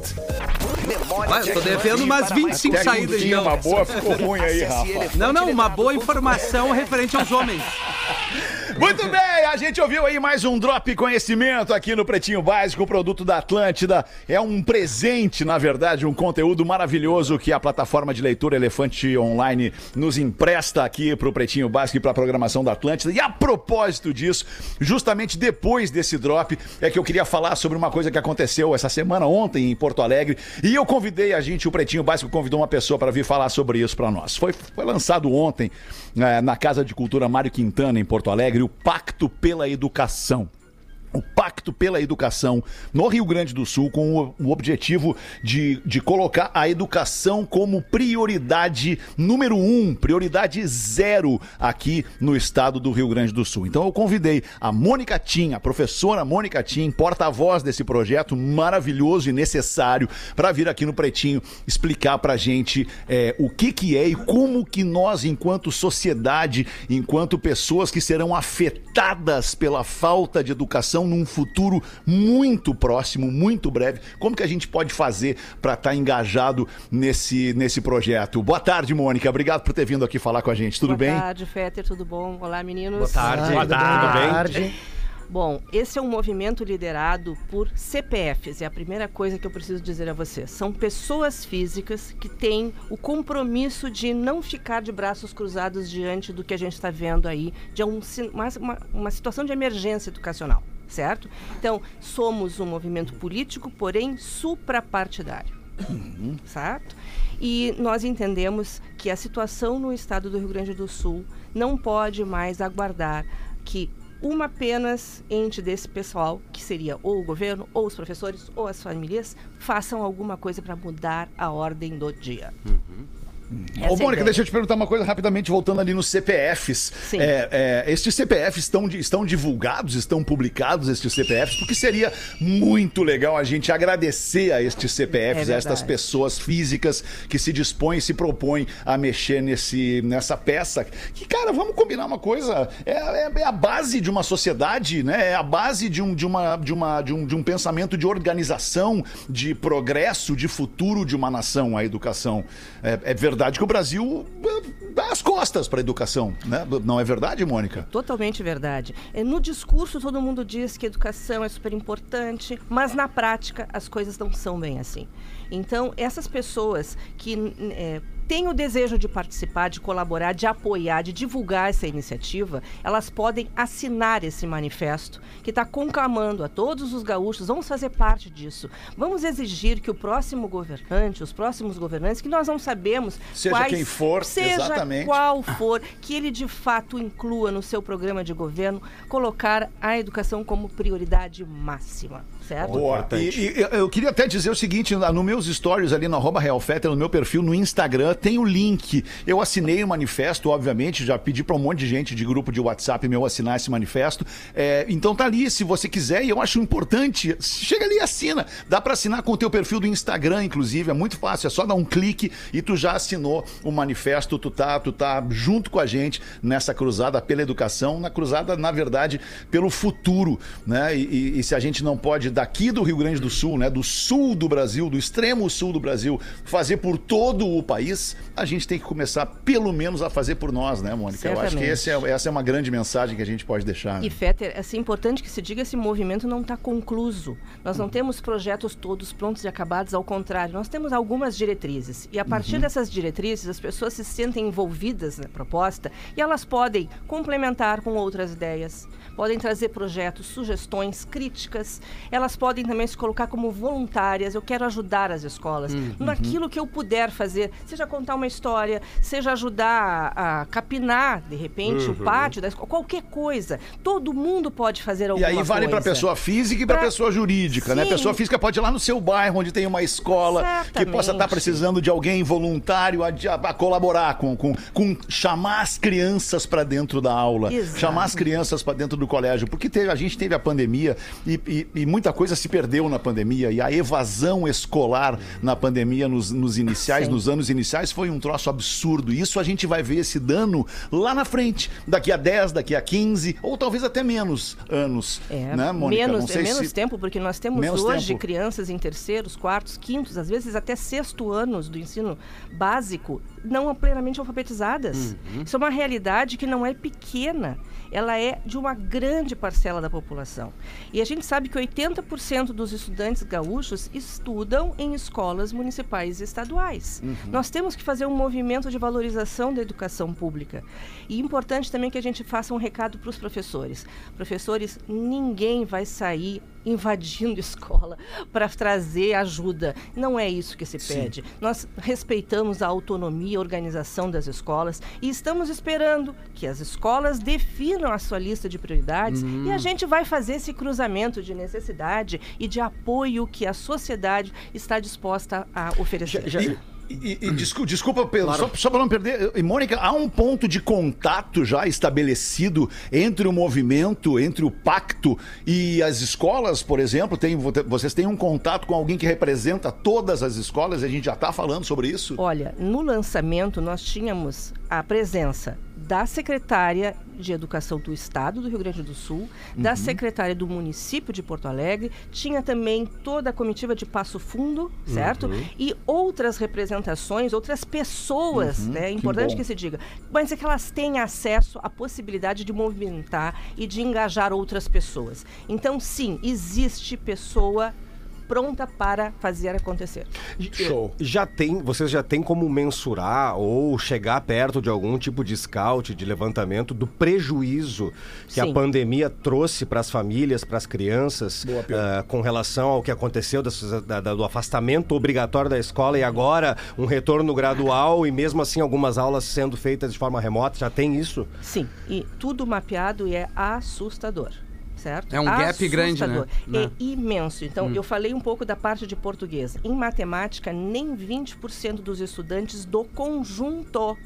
Memória Vai, de eu tô devendo umas para mais 25 Até que saídas, tinha então. uma boa, ficou ruim aí, Rafa. Não, não, uma boa informação referente aos homens. Muito bem, a gente ouviu aí mais um Drop Conhecimento aqui no Pretinho Básico, o produto da Atlântida. É um presente, na verdade, um conteúdo maravilhoso que a plataforma de leitura Elefante Online nos empresta aqui pro Pretinho Básico e pra programação da Atlântida. E a propósito disso, justamente depois desse drop, é que eu queria falar sobre uma coisa que aconteceu essa semana, ontem, em Porto Alegre. E eu convidei a gente, o Pretinho Básico convidou uma pessoa para vir falar sobre isso para nós. Foi, foi lançado ontem eh, na Casa de Cultura Mário Quintana, em Porto Alegre, o Pacto pela Educação. O Pacto pela Educação no Rio Grande do Sul, com o, objetivo de, de colocar a educação como prioridade número um, prioridade zero aqui no estado do Rio Grande do Sul. Então eu convidei a Mônica Tim, a professora Mônica Tim, porta-voz desse projeto maravilhoso e necessário, para vir aqui no Pretinho explicar pra gente é, o que, que é e como que nós, enquanto sociedade, enquanto pessoas que serão afetadas pela falta de educação num futuro muito próximo, muito breve, como que a gente pode fazer para estar engajado nesse, nesse projeto? Boa tarde, Mônica. Obrigado por ter vindo aqui falar com a gente. Tudo Boa bem? tarde, Fetter, tudo bom? Olá, meninos. Boa tarde. Boa tarde. Tudo bem? Tarde. Bom, esse é um movimento liderado por CPFs, é a primeira coisa que eu preciso dizer a vocês. São pessoas físicas que têm o compromisso de não ficar de braços cruzados diante do que a gente está vendo aí, de um uma- uma situação de emergência educacional, certo? Então, somos um movimento político, porém suprapartidário. certo? E nós entendemos que a situação no estado do Rio Grande do Sul não pode mais aguardar que uma apenas ente desse pessoal, que seria ou o governo, ou os professores, ou as famílias, façam alguma coisa para mudar a ordem do dia. Essa é Ô, a Mônica, ideia. deixa eu te perguntar uma coisa rapidamente, voltando ali nos CPFs. Sim. É, é, estes CPFs estão, estão divulgados, estão publicados, estes CPFs, porque seria muito legal a gente agradecer a estes CPFs, É a estas pessoas físicas que se dispõem, se propõem a mexer nesse, nessa peça. Que, cara, vamos combinar uma coisa: é, é- é a base de uma sociedade, né? É a base de um, de uma, de uma, de um, de um pensamento de organização, de progresso, de futuro de uma nação, a educação. É, é verdade que o Brasil eh, dá as costas para a educação, né? Não é verdade, Mônica? Totalmente verdade. É, No discurso, todo mundo diz que educação é super importante, mas na prática as coisas não são bem assim. Então, essas pessoas que é, têm o desejo de participar, de colaborar, de apoiar, de divulgar essa iniciativa, elas podem assinar esse manifesto que está conclamando a todos os gaúchos, vamos fazer parte disso. Vamos exigir que o próximo governante, os próximos governantes, que nós não sabemos Seja quais, quem for, seja exatamente. qual for, que ele de fato inclua no seu programa de governo colocar a educação como prioridade máxima, certo? Boa. E, e eu- queria até dizer o seguinte, no meus stories ali no arroba Real Fetter, no meu perfil no Instagram, tem o link. Eu assinei o manifesto, obviamente, já pedi para um monte de gente de grupo de WhatsApp meu assinar esse manifesto. É, então tá ali, se você quiser, e eu acho importante, chega ali e assina. Dá para assinar com o teu perfil do Instagram, inclusive, é muito fácil, é só dar um clique e tu já assinou o manifesto, tu tá, tu tá junto com a gente nessa cruzada pela educação, na cruzada, na verdade, pelo futuro, né? E, e- e se a gente não pode daqui do Rio Grande do Sul, né, do sul do Brasil, do extremo sul do Brasil, fazer por todo o país, a gente tem que começar pelo menos a fazer por nós, né, Mônica? Eu acho que Certamente. é- essa é uma grande mensagem que a gente pode deixar. né? E Fetter, é assim, importante que se diga, esse movimento não está concluso. Nós não temos projetos todos prontos e acabados, ao contrário, nós temos algumas diretrizes. E a partir Uhum. dessas diretrizes, as pessoas se sentem envolvidas na proposta e elas podem complementar com outras ideias, podem trazer projetos, sugestões, críticas. Elas podem também se colocar como voluntárias. Eu quero ajudar as escolas Uhum. naquilo que eu puder fazer, seja contar uma história, seja ajudar a, capinar, de repente, Uhum. o pátio da escola, qualquer coisa. Todo mundo pode fazer E alguma aí coisa. vale para pessoa física e para Pra- pessoa jurídica, né? Sim. Pessoa física pode ir lá no seu bairro, onde tem uma escola, que possa estar Exatamente. precisando de alguém voluntário a, a- a colaborar com, com, com chamar as crianças para dentro da aula, Exato. chamar as crianças para dentro do colégio, porque teve- a gente teve a pandemia e, e- e muita coisa se perdeu na pandemia e a evasão escolar na pandemia nos, nos iniciais, Sim. nos anos iniciais foi um troço absurdo. E isso a gente vai ver esse dano lá na frente, daqui a 10, daqui a 15 ou talvez até menos anos, É, né, Mônica? menos, é menos se- tempo, porque nós temos Menos hoje tempo. crianças em terceiros, quartos, quintos, às vezes até sexto anos do ensino básico, não plenamente alfabetizadas. Uhum. Isso é uma realidade que não é pequena, ela é de uma grande parcela da população. E a gente sabe que 80% dos estudantes gaúchos estudam em escolas municipais e estaduais. Uhum. Nós temos que fazer um movimento de valorização da educação pública. E importante também que a gente faça um recado para os professores. Professores, ninguém vai sair invadindo escola para trazer ajuda. Não é isso que se Sim. pede. Nós respeitamos a autonomia e organização das escolas e estamos esperando que as escolas definam a sua lista de prioridades Uhum. e a gente vai fazer esse cruzamento de necessidade e de apoio que a sociedade está disposta a oferecer. E, e descu- desculpa, Pedro, Claro. só, só para não perder. E, Mônica, há um ponto de contato já estabelecido entre o movimento, entre o pacto e as escolas, por exemplo? Tem, vo- vocês têm um contato com alguém que representa todas as escolas? A gente já está falando sobre isso? Olha, no lançamento nós tínhamos a presença da secretária de Educação do Estado do Rio Grande do Sul, da Uhum. secretária do município de Porto Alegre, tinha também toda a comitiva de Passo Fundo, certo? Uhum. E outras representações, outras pessoas, Uhum, né? É que importante bom. que se diga. Mas é que elas têm acesso à possibilidade de movimentar e de engajar outras pessoas. Então, sim, existe pessoa pronta para fazer acontecer. Show. Já tem, vocês já têm como mensurar ou chegar perto de algum tipo de scout, de levantamento do prejuízo que a Sim. pandemia trouxe para as famílias, para as crianças, ah, com relação ao que aconteceu das- da- da- do afastamento obrigatório da escola e agora um retorno gradual e mesmo assim algumas aulas sendo feitas de forma remota. Já tem isso? Sim, e tudo mapeado e é assustador. Certo? É um gap grande? Assustador. Né? É imenso. Então, Hum. eu falei um pouco da parte de português. Em matemática, nem 20% dos estudantes do conjunto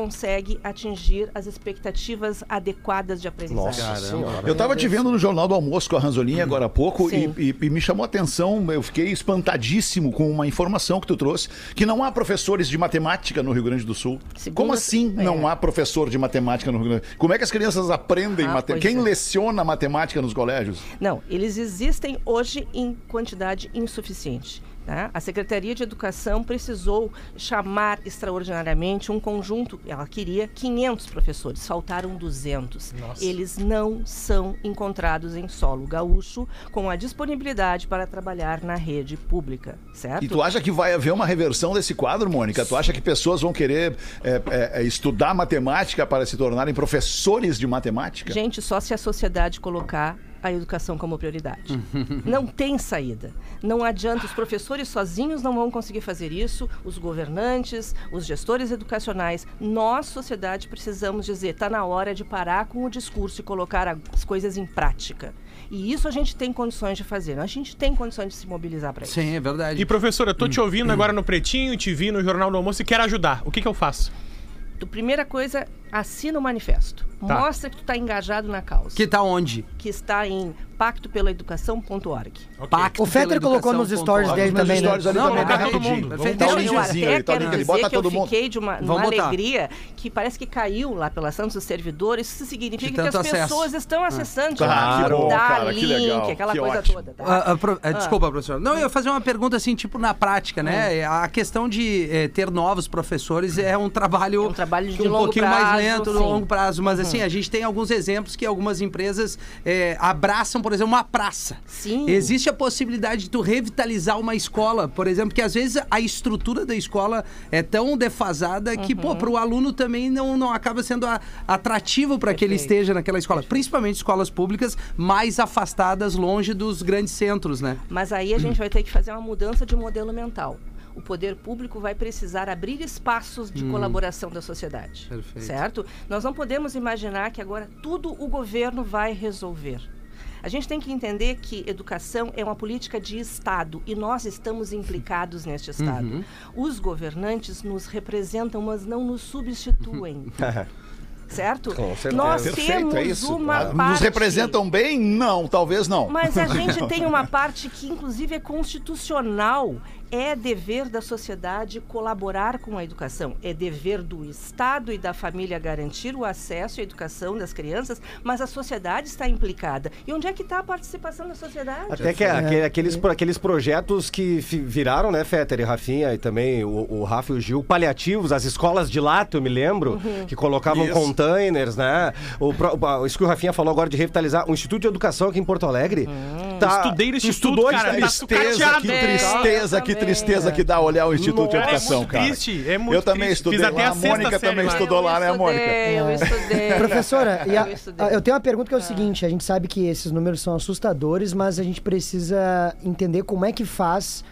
consegue atingir as expectativas adequadas de aprendizagem. Eu tava te vendo no Jornal do Almoço com a Ranzolini agora há pouco e, e- e me chamou a atenção, eu fiquei espantadíssimo com uma informação que tu trouxe, que não há professores de matemática no Rio Grande do Sul. Segundo- Como assim é. não há professor de matemática no Rio Grande do Sul? Como é que as crianças aprendem Ah, matemática? Quem é. leciona matemática nos colégios? Não, eles existem hoje em quantidade insuficiente. Né? A Secretaria de Educação precisou chamar extraordinariamente um conjunto, ela queria 500 professores, faltaram 200. Eles não são encontrados em solo gaúcho com a disponibilidade para trabalhar na rede pública, certo? E tu acha que vai haver uma reversão desse quadro, Mônica? Tu acha que pessoas vão querer é, é, é, estudar matemática para se tornarem professores de matemática? Gente, só se a sociedade colocar a educação como prioridade. não tem saída. Não adianta, os professores sozinhos não vão conseguir fazer isso, os governantes, os gestores educacionais. Nós, sociedade, precisamos dizer, está na hora de parar com o discurso e colocar as coisas em prática. E isso a gente tem condições de fazer. A gente tem condições de se mobilizar para isso. Sim, é verdade. E professora, eu tô te ouvindo agora no Pretinho, te vi no Jornal do Almoço e quero ajudar. O que que eu faço? Tu, primeira coisa, assina o manifesto. Tá. Mostra que tu está engajado na causa. Que tá onde? que está em pactopelaeducação.org. Pacto O Fetter colocou nos stories dele Nos também, né? stories ali Não, colocar bem todo mundo. Vamos dar um até ali, tá bota que eu todo mundo. fiquei de uma, uma alegria que parece que caiu lá pela Santos dos servidores. Isso significa que as acesso. pessoas estão acessando. Ah, que bom, Dá cara, que link, legal, aquela que coisa ótimo. toda. Tá? Ah, ah, pro- ah, Desculpa, professor. Não, eu ia fazer uma pergunta assim, tipo, na prática, né? A questão de eh, ter novos professores é um trabalho, É um trabalho de um pouquinho mais lento, no longo prazo. Mas assim, a gente tem alguns exemplos que algumas empresas eh, abraçam, por exemplo, uma praça. Sim. Existe a possibilidade de tu revitalizar uma escola, por exemplo, que às vezes a estrutura da escola é tão defasada que, pô, para o aluno também não, não acaba sendo a- atrativo para que ele esteja naquela escola. Principalmente escolas públicas mais afastadas, longe dos grandes centros, né? Mas aí a gente vai ter que fazer uma mudança de modelo mental. O poder público vai precisar abrir espaços de colaboração da sociedade. Perfeito. Certo? Nós não podemos imaginar que agora tudo o governo vai resolver. A gente tem que entender que educação é uma política de Estado e nós estamos implicados neste Estado. Os governantes nos representam, mas não nos substituem. certo? Com certeza. Nós Perfeito, temos é isso. uma Ah, parte... Nos representam bem? Não, talvez não. Mas a gente tem uma parte que, inclusive, é constitucional. É dever da sociedade colaborar com a educação. É dever do Estado e da família garantir o acesso à educação das crianças, mas a sociedade está implicada. E onde é que está a participação da sociedade? Até que é, aquele- aqueles, aqueles projetos que viraram, né, Fetter e Rafinha, e também o, o Rafa e o Gil, paliativos, as escolas de lato, eu me lembro, que colocavam Isso. containers, né? O, o- isso que o Rafinha falou agora de revitalizar o Instituto de Educação aqui em Porto Alegre. Tá, Estudei no tu instituto, estudou, cara, tá- tá Tristeza, sucateado. que É, tristeza, que tristeza que dá olhar o Instituto de Nossa, Educação, é muito cara. triste, é muito eu também triste. estudei Fiz até lá, a Mônica também estudou lá, né, Mônica? Eu estudei. Professora, e a- Eu estudei. a- eu tenho uma pergunta que é o seguinte: a gente sabe que esses números são assustadores, mas a gente precisa entender como é que faz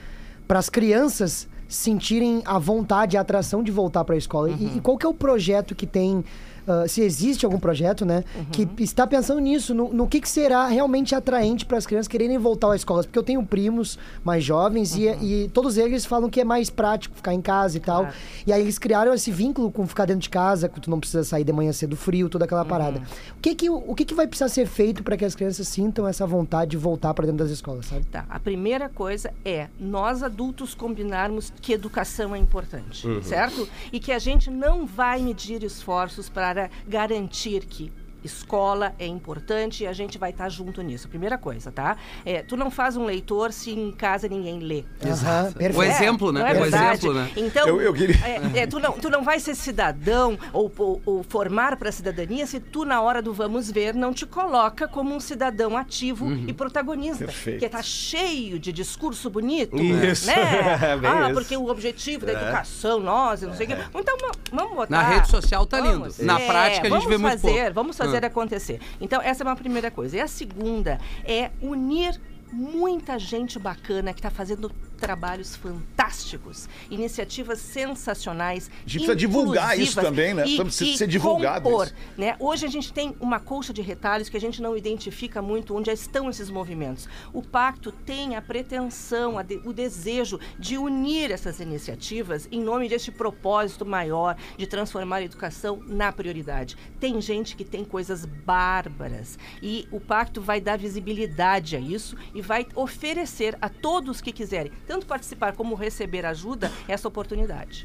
para as crianças sentirem a vontade, a atração de voltar para a escola. E- E, qual que é o projeto que tem. Ah, se existe algum projeto, né, que está pensando nisso, no, no que, que será realmente atraente para as crianças quererem voltar às escolas. Porque eu tenho primos mais jovens e, e todos eles falam que é mais prático ficar em casa e tal. Claro. E aí eles criaram esse vínculo com ficar dentro de casa, que tu não precisa sair de manhã cedo frio, toda aquela parada. O que que, o que que vai precisar ser feito para que as crianças sintam essa vontade de voltar para dentro das escolas, sabe? Tá, a primeira coisa é nós adultos combinarmos que educação é importante, certo? E que a gente não vai medir esforços para garantir que Escola é importante e a gente vai estar junto nisso. Primeira coisa, tá? É, tu não faz um leitor se em casa ninguém lê. Aham, perfeito. O exemplo, né? É o exemplo, né? Então, Eu- eu queria- é, é, tu, não, tu não vai ser cidadão ou, ou- ou formar para a cidadania se tu, na hora do vamos ver, não te coloca como um cidadão ativo Uhum. e protagonista. Perfeito. Que tá cheio de discurso bonito, Isso. né? Bem ah, isso. porque o objetivo da educação, nós, não sei o quê. Então, va- vamos botar... Na rede social tá lindo. Vamos, Na é, prática, a gente vamos vê muito fazer, pouco. Vamos fazer Ah. acontecer. Então, essa é uma primeira coisa. E a segunda é unir muita gente bacana que está fazendo trabalhos fantásticos, iniciativas sensacionais. A gente precisa divulgar isso também, né? E, Precisa e ser divulgado compor, né? Hoje a gente tem uma colcha de retalhos que a gente não identifica muito onde estão esses movimentos. O pacto tem a pretensão, a de- o desejo de unir essas iniciativas em nome deste propósito maior de transformar a educação na prioridade. Tem gente que tem coisas bárbaras e o pacto vai dar visibilidade a isso e vai oferecer a todos que quiserem, tanto participar como receber ajuda, essa oportunidade.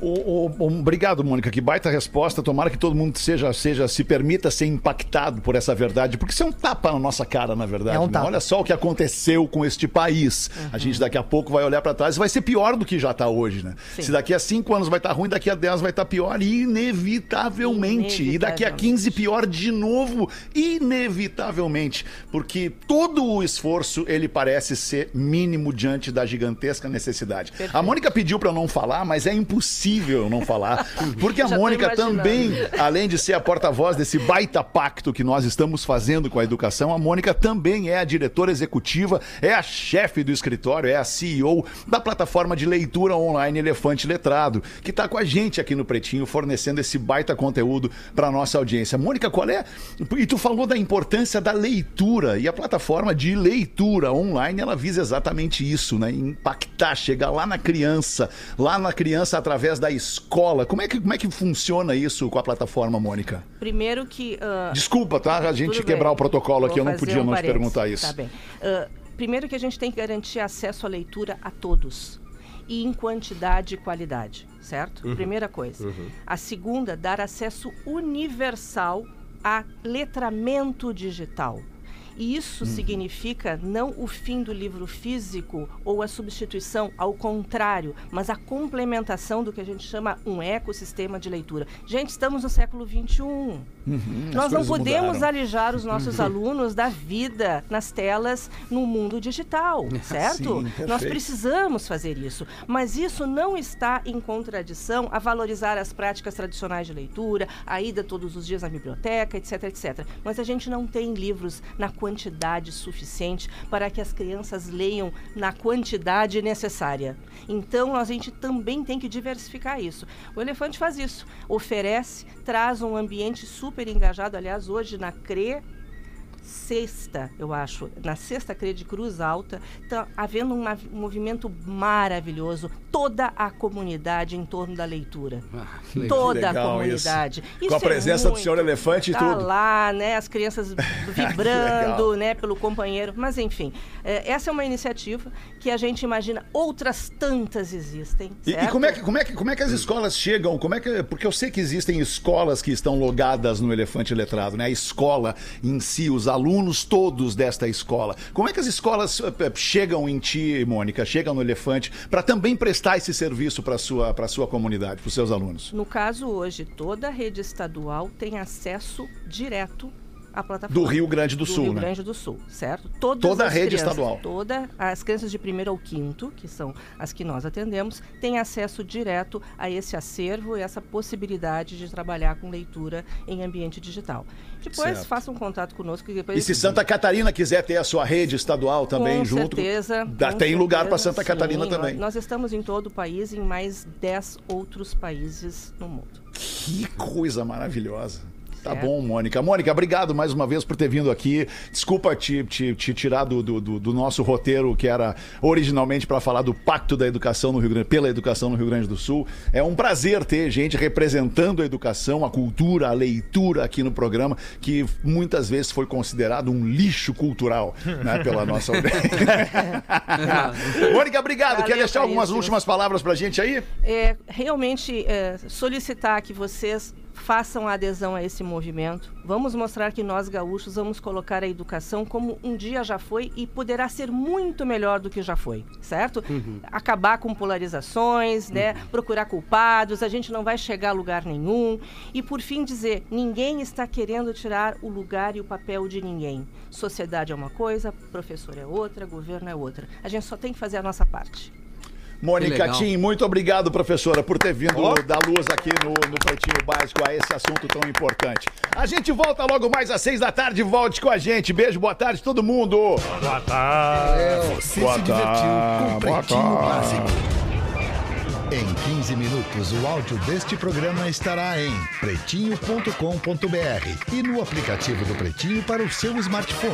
O- o- o- obrigado, Mônica. Que baita resposta. Tomara que todo mundo seja, seja, se permita ser impactado por essa verdade, porque isso é um tapa na nossa cara, na verdade. É um né? tapa. Olha só o que aconteceu com este país. A gente daqui a pouco vai olhar pra trás e vai ser pior do que já tá hoje, né? Sim. Se daqui a cinco anos vai estar ruim, daqui a 10 vai estar pior, inevitavelmente. E daqui a 15 pior de novo, inevitavelmente. Porque todo o esforço ele parece ser mínimo diante da gigantesca necessidade. A Mônica pediu pra eu não falar, mas é impossível não falar. Porque a Já Mônica também, além de ser a porta-voz desse baita pacto que nós estamos fazendo com a educação, a Mônica também é a diretora executiva, é a chefe do escritório, é a CEO da plataforma de leitura online Elefante Letrado, que está com a gente aqui no Pretinho, fornecendo esse baita conteúdo para nossa audiência. Mônica, qual é? E tu falou da importância da leitura, e a plataforma de leitura online, ela visa exatamente isso, né? Impactar, chegar lá na criança, lá na criança através da escola. Como é que, como é que funciona isso com a plataforma, Mônica? Primeiro que. ah, Desculpa, tá? A gente Tudo quebrar bem. o protocolo aqui, Vou eu não podia um não te perguntar isso. Tá bem. Ah, primeiro que a gente tem que garantir acesso à leitura a todos. E em quantidade e qualidade, certo? Uhum. Primeira coisa. Uhum. A segunda, dar acesso universal a letramento digital. E isso Uhum. significa não o fim do livro físico ou a substituição, ao contrário, mas a complementação do que a gente chama um ecossistema de leitura. Gente, estamos no século XXI. Uhum, Nós não podemos mudaram. alijar os nossos alunos da vida nas telas no mundo digital, certo? Sim. Nós precisamos fazer isso, mas isso não está em contradição a valorizar as práticas tradicionais de leitura, a ida todos os dias na biblioteca, etc, etc. Mas a gente não tem livros na quantidade suficiente para que as crianças leiam na quantidade necessária. Então, a gente também tem que diversificar isso. O Elefante faz isso, oferece, traz um ambiente super engajado. Aliás, hoje na CRE, sexta, eu acho, na sexta CRE de Cruz Alta, está havendo um movimento maravilhoso, toda a comunidade em torno da leitura. legal. toda a comunidade. isso. Com a Isso é presença do muito. senhor elefante e tá tudo. lá, né, as crianças vibrando, legal. né, pelo companheiro. Mas enfim, é, essa é uma iniciativa que a gente imagina outras tantas existem. E, e como, é que, como, é que, como é que as escolas chegam? Como é que, porque eu sei que existem escolas que estão logadas no Elefante Letrado, né? A escola em si, os alunos todos desta escola. Como é que as escolas eh, chegam em ti, Mônica, chegam no Elefante, para também prestar esse serviço para a sua, sua comunidade, para os seus alunos? No caso hoje, toda a rede estadual tem acesso direto à plataforma. Do Rio Grande do Sul, Rio né? Grande do Sul, certo? Todas Toda a rede crianças, estadual. Toda as crianças de primeiro ao quinto, que são as que nós atendemos, têm acesso direto a esse acervo e essa possibilidade de trabalhar com leitura em ambiente digital. Depois Certo. façam contato conosco que depois E se Santa Catarina quiser ter a sua rede estadual também com junto, certeza, dá- tem lugar para Santa Catarina sim. também. Nós, nós estamos em todo o país, em mais 10 outros países no mundo. Que coisa maravilhosa. Tá bom, Mônica. Mônica, obrigado mais uma vez por ter vindo aqui. Desculpa te, te, te tirar do, do, do- nosso roteiro, que era originalmente para falar do Pacto da Educação no Rio Grande, pela educação no Rio Grande do Sul. É um prazer ter gente representando a educação, a cultura, a leitura aqui no programa, que muitas vezes foi considerado um lixo cultural né, pela nossa. Mônica, obrigado. Quer Valeu, deixar algumas Caísio. últimas palavras pra gente aí? é, realmente é, solicitar que vocês façam a adesão a esse movimento. Vamos mostrar que nós gaúchos vamos colocar a educação como um dia já foi e poderá ser muito melhor do que já foi, certo? Acabar com polarizações, né? Procurar culpados, a gente não vai chegar a lugar nenhum. E por fim dizer, ninguém está querendo tirar o lugar e o papel de ninguém. Sociedade é uma coisa, professor é outra, governo é outra. A gente só tem que fazer a nossa parte. Mônica. Tim, muito obrigado, professora, por ter vindo dar luz aqui no, no Pretinho Básico a esse assunto tão importante. A gente volta logo mais às seis da tarde. Volte com a gente. Beijo, boa tarde, todo mundo. Boa tarde. Você Boa se divertiu com tarde, o boa Pretinho. Básico. Em 15 minutos, o áudio deste programa estará em pretinho.com.br e no aplicativo do Pretinho para o seu smartphone.